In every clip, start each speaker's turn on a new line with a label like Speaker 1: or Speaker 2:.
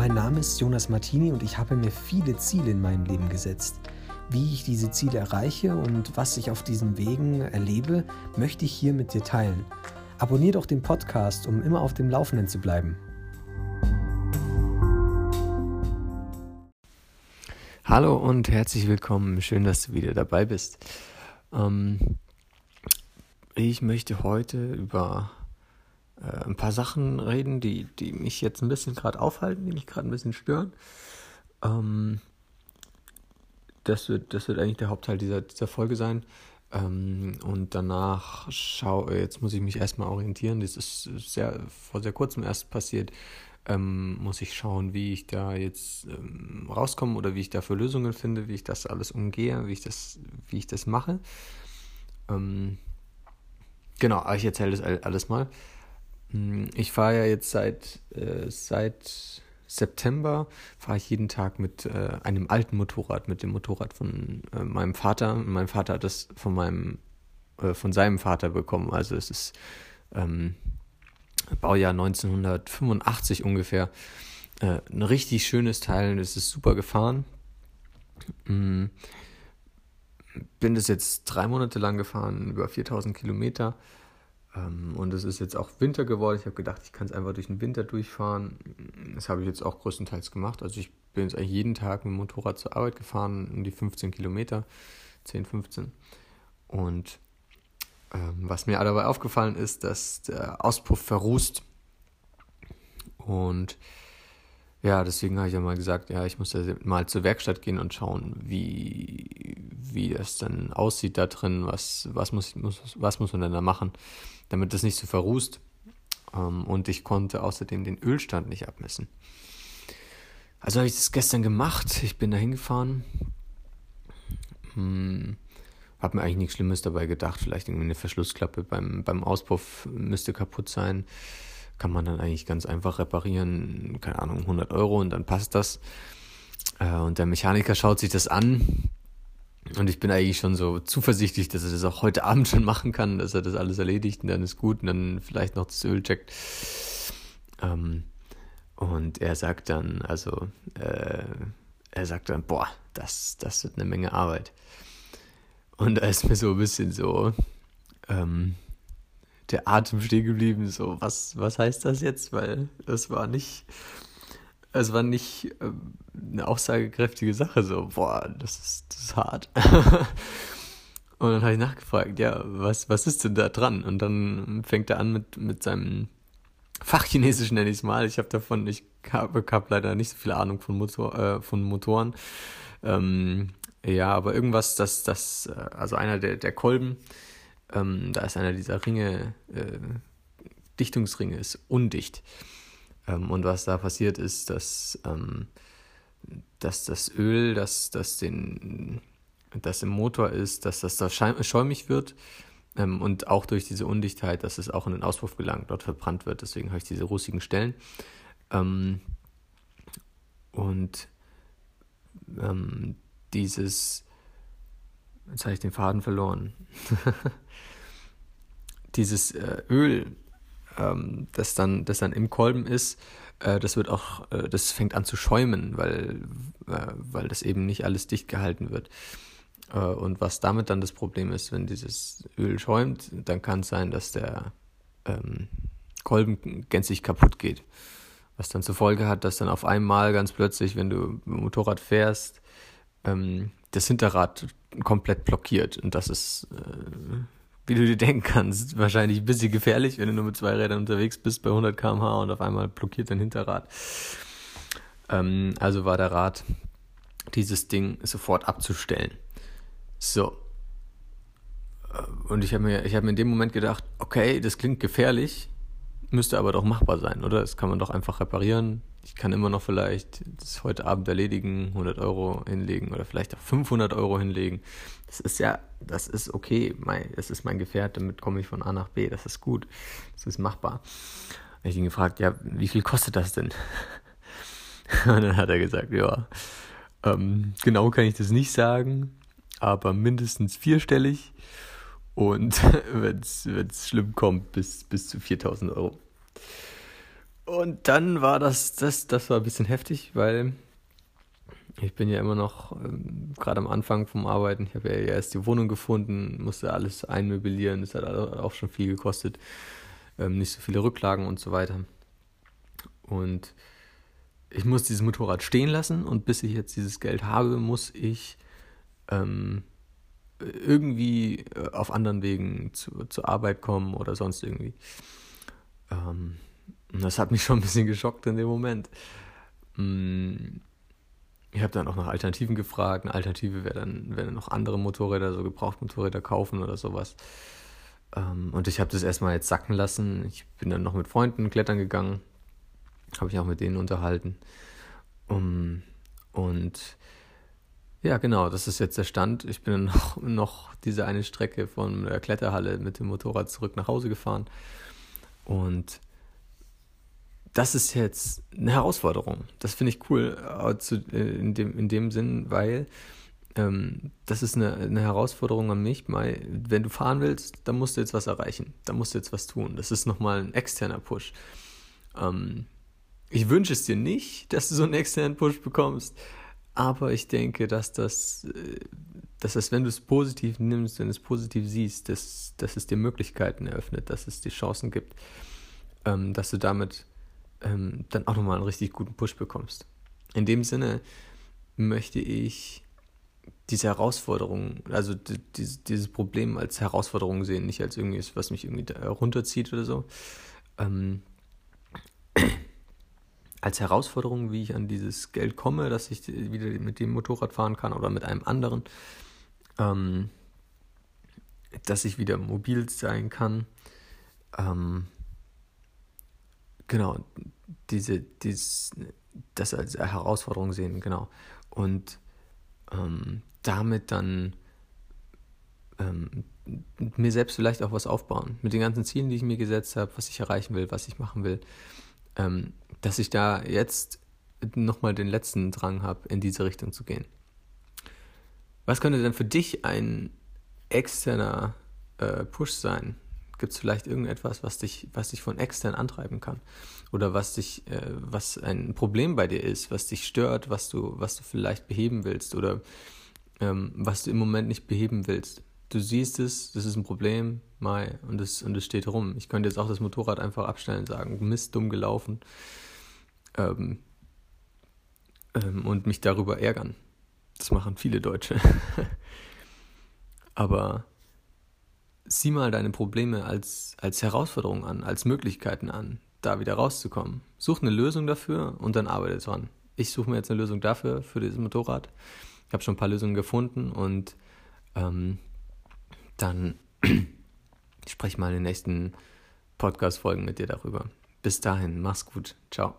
Speaker 1: Mein Name ist Jonas Martini und ich habe mir viele Ziele in meinem Leben gesetzt. Wie ich diese Ziele erreiche und was ich auf diesen Wegen erlebe, möchte ich hier mit dir teilen. Abonnier doch den Podcast, um immer auf dem Laufenden zu bleiben. Hallo und herzlich willkommen. Schön, dass du wieder dabei bist. Ähm, ich möchte heute über äh, ein paar Sachen reden, die, die mich jetzt ein bisschen gerade aufhalten, die mich gerade ein bisschen stören. Ähm, das, wird, das wird eigentlich der Hauptteil dieser, dieser Folge sein. Ähm, und danach schau, jetzt muss ich mich erstmal orientieren. Das ist sehr, vor sehr kurzem erst passiert. Ähm, muss ich schauen, wie ich da jetzt ähm, rauskomme oder wie ich da für Lösungen finde, wie ich das alles umgehe, wie ich das, wie ich das mache. Ähm, genau, ich erzähle das alles mal. Hm, ich fahre ja jetzt seit, äh, seit September, fahre ich jeden Tag mit äh, einem alten Motorrad, mit dem Motorrad von äh, meinem Vater. Mein Vater hat das von meinem, äh, von seinem Vater bekommen. Also es ist ähm, Baujahr 1985 ungefähr. Äh, ein richtig schönes Teil, es ist super gefahren. Mhm. Bin das jetzt drei Monate lang gefahren, über 4000 Kilometer. Ähm, und es ist jetzt auch Winter geworden. Ich habe gedacht, ich kann es einfach durch den Winter durchfahren. Das habe ich jetzt auch größtenteils gemacht. Also ich bin jetzt eigentlich jeden Tag mit dem Motorrad zur Arbeit gefahren, um die 15 Kilometer, 10, 15. Und ähm, was mir dabei aufgefallen ist, dass der Auspuff verrußt. Und ja, deswegen habe ich ja mal gesagt, ja, ich muss ja mal zur Werkstatt gehen und schauen, wie, wie das dann aussieht da drin, was, was, muss, muss, was muss man denn da machen, damit das nicht so verrußt. Ähm, und ich konnte außerdem den Ölstand nicht abmessen. Also habe ich das gestern gemacht. Ich bin da hingefahren. Hm, habe mir eigentlich nichts Schlimmes dabei gedacht. Vielleicht irgendwie eine Verschlussklappe beim, beim Auspuff müsste kaputt sein kann man dann eigentlich ganz einfach reparieren, keine Ahnung, 100 Euro und dann passt das. Äh, und der Mechaniker schaut sich das an und ich bin eigentlich schon so zuversichtlich, dass er das auch heute Abend schon machen kann, dass er das alles erledigt und dann ist gut und dann vielleicht noch das Öl checkt. Ähm, und er sagt dann, also, äh, er sagt dann, boah, das, das wird eine Menge Arbeit. Und da ist mir so ein bisschen so, ähm, der Atem stehen geblieben. So, was, was heißt das jetzt? Weil das war nicht, es war nicht ähm, eine aussagekräftige Sache. So, boah, das ist, das ist hart. Und dann habe ich nachgefragt, ja, was, was ist denn da dran? Und dann fängt er an mit, mit seinem Fachchinesisch, nenne ich es mal. Ich habe davon, ich habe hab leider nicht so viel Ahnung von, Motor, äh, von Motoren. Ähm, ja, aber irgendwas, das, das, äh, also einer der, der Kolben, ähm, da ist einer dieser Ringe, äh, Dichtungsringe ist undicht. Ähm, und was da passiert ist, dass, ähm, dass das Öl, das, das, den, das im Motor ist, dass das da schäumig wird ähm, und auch durch diese Undichtheit, dass es auch in den Auspuff gelangt, dort verbrannt wird. Deswegen habe ich diese rußigen Stellen. Ähm, und ähm, dieses Jetzt habe ich den Faden verloren. Dieses äh, Öl, ähm, das, dann, das dann im Kolben ist, äh, das wird auch, äh, das fängt an zu schäumen, weil, äh, weil das eben nicht alles dicht gehalten wird. Äh, und was damit dann das Problem ist, wenn dieses Öl schäumt, dann kann es sein, dass der ähm, Kolben gänzlich kaputt geht. Was dann zur Folge hat, dass dann auf einmal ganz plötzlich, wenn du Motorrad fährst, ähm, das Hinterrad komplett blockiert. Und das ist, äh, wie du dir denken kannst, wahrscheinlich ein bisschen gefährlich, wenn du nur mit zwei Rädern unterwegs bist bei 100 km/h und auf einmal blockiert dein Hinterrad. Ähm, also war der Rat, dieses Ding sofort abzustellen. So. Äh, und ich habe mir, hab mir in dem Moment gedacht, okay, das klingt gefährlich, müsste aber doch machbar sein, oder? Das kann man doch einfach reparieren, ich kann immer noch vielleicht das heute Abend erledigen, 100 Euro hinlegen oder vielleicht auch 500 Euro hinlegen. Das ist ja, das ist okay. Mein, das ist mein Gefährt, damit komme ich von A nach B. Das ist gut. Das ist machbar. Ich ihn gefragt, ja, wie viel kostet das denn? Und dann hat er gesagt, ja, ähm, genau kann ich das nicht sagen, aber mindestens vierstellig. Und wenn es schlimm kommt, bis, bis zu 4000 Euro. Und dann war das, das, das war ein bisschen heftig, weil ich bin ja immer noch ähm, gerade am Anfang vom Arbeiten. Ich habe ja erst die Wohnung gefunden, musste alles einmöblieren, das hat auch schon viel gekostet. Ähm, nicht so viele Rücklagen und so weiter. Und ich muss dieses Motorrad stehen lassen und bis ich jetzt dieses Geld habe, muss ich ähm, irgendwie äh, auf anderen Wegen zu, zur Arbeit kommen oder sonst irgendwie. Ähm, das hat mich schon ein bisschen geschockt in dem Moment. Mm, ich habe dann auch nach Alternativen gefragt. Eine Alternative wäre dann, wär dann noch andere Motorräder, so Gebrauchtmotorräder kaufen oder sowas. Ähm, und ich habe das erstmal jetzt sacken lassen. Ich bin dann noch mit Freunden klettern gegangen. Habe ich auch mit denen unterhalten. Um, und ja, genau, das ist jetzt der Stand. Ich bin dann noch, noch diese eine Strecke von der Kletterhalle mit dem Motorrad zurück nach Hause gefahren. Und das ist jetzt eine Herausforderung. Das finde ich cool äh, äh, in, dem, in dem Sinn, weil ähm, das ist eine, eine Herausforderung an mich. Weil, wenn du fahren willst, dann musst du jetzt was erreichen. Da musst du jetzt was tun. Das ist nochmal ein externer Push. Ähm, ich wünsche es dir nicht, dass du so einen externen Push bekommst, aber ich denke, dass das, äh, dass das, wenn du es positiv nimmst, wenn du es positiv siehst, dass, dass es dir Möglichkeiten eröffnet, dass es dir Chancen gibt, ähm, dass du damit ähm, dann auch nochmal einen richtig guten Push bekommst. In dem Sinne möchte ich diese Herausforderung, also dieses, dieses Problem als Herausforderung sehen, nicht als irgendwie, was mich irgendwie runterzieht oder so. Ähm, als Herausforderung, wie ich an dieses Geld komme, dass ich wieder mit dem Motorrad fahren kann oder mit einem anderen, ähm, dass ich wieder mobil sein kann. Ähm, genau, diese, dieses, das als Herausforderung sehen, genau. Und ähm, damit dann ähm, mir selbst vielleicht auch was aufbauen. Mit den ganzen Zielen, die ich mir gesetzt habe, was ich erreichen will, was ich machen will ähm, dass ich da jetzt nochmal den letzten Drang habe, in diese Richtung zu gehen. Was könnte denn für dich ein externer äh, Push sein? Gibt es vielleicht irgendetwas, was dich, was dich von extern antreiben kann? Oder was dich, äh, was ein Problem bei dir ist, was dich stört, was du, was du vielleicht beheben willst oder ähm, was du im Moment nicht beheben willst? Du siehst es, das ist ein Problem, Mai, und es, und es steht rum. Ich könnte jetzt auch das Motorrad einfach abstellen und sagen, Mist, dumm gelaufen. Ähm, ähm, und mich darüber ärgern. Das machen viele Deutsche. Aber sieh mal deine Probleme als, als Herausforderung an, als Möglichkeiten an, da wieder rauszukommen. Such eine Lösung dafür und dann arbeite dran. Ich suche mir jetzt eine Lösung dafür, für dieses Motorrad. Ich habe schon ein paar Lösungen gefunden und ähm, dann spreche ich mal in den nächsten Podcast-Folgen mit dir darüber. Bis dahin, mach's gut. Ciao.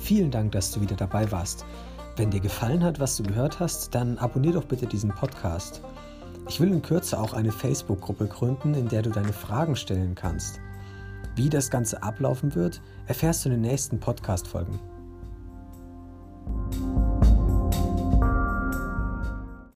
Speaker 2: Vielen Dank, dass du wieder dabei warst. Wenn dir gefallen hat, was du gehört hast, dann abonnier doch bitte diesen Podcast. Ich will in Kürze auch eine Facebook-Gruppe gründen, in der du deine Fragen stellen kannst. Wie das Ganze ablaufen wird, erfährst du in den nächsten Podcast-Folgen.